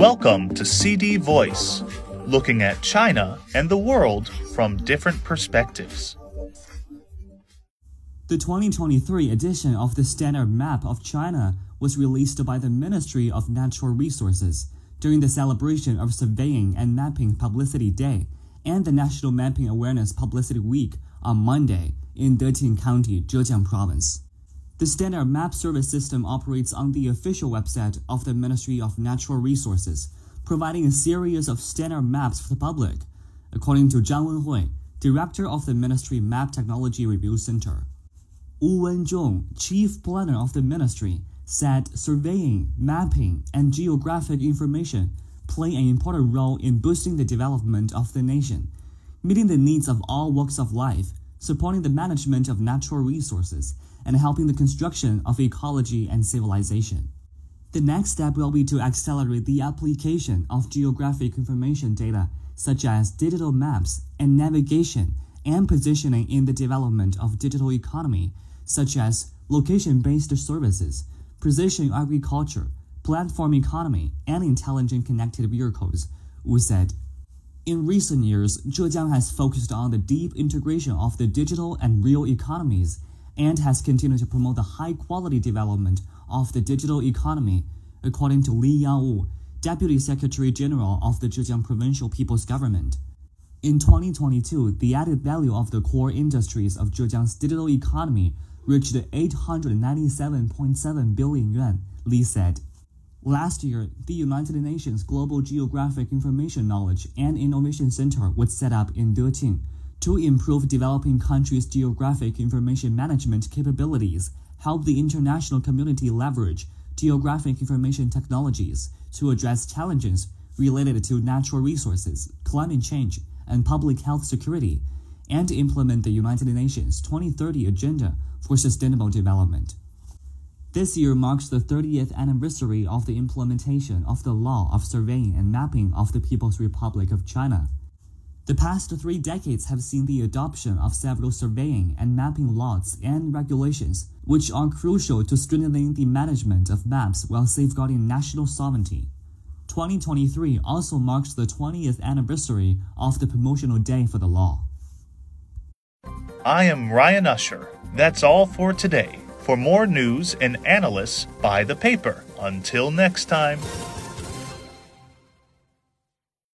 Welcome to CD Voice, looking at China and the world from different perspectives. The 2023 edition of the Standard Map of China was released by the Ministry of Natural Resources during the celebration of Surveying and Mapping Publicity Day and the National Mapping Awareness Publicity Week on Monday in Deqing County, Zhejiang Province. The standard map service system operates on the official website of the Ministry of Natural Resources, providing a series of standard maps for the public, according to Zhang Wenhui, director of the Ministry Map Technology Review Center. Wu Wenzhong, chief planner of the ministry, said surveying, mapping, and geographic information play an important role in boosting the development of the nation, meeting the needs of all walks of life, supporting the management of natural resources, and helping the construction of ecology and civilization. The next step will be to accelerate the application of geographic information data, such as digital maps and navigation, and positioning in the development of digital economy, such as location-based services, precision agriculture, platform economy, and intelligent connected vehicles, Wu said. In recent years, Zhejiang has focused on the deep integration of the digital and real economies and has continued to promote the high quality development of the digital economy, according to Li Yangwu, Deputy Secretary General of the Zhejiang Provincial People's Government. In 2022, the added value of the core industries of Zhejiang's digital economy reached 897.7 billion yuan, Li said. Last year, the United Nations Global Geographic Information Knowledge and Innovation Center was set up in Deqing to improve developing countries' geographic information management capabilities, help the international community leverage geographic information technologies to address challenges related to natural resources, climate change, and public health security, and implement the United Nations 2030 Agenda for Sustainable Development. This year marks the 30th anniversary of the implementation of the Law of Surveying and Mapping of the People's Republic of China. The past three decades have seen the adoption of several surveying and mapping laws and regulations, which are crucial to strengthening the management of maps while safeguarding national sovereignty. 2023 also marks the 20th anniversary of the promotional day for the law. I am Ryan Usher. That's all for today. For more news and analysis, buy the paper. Until next time.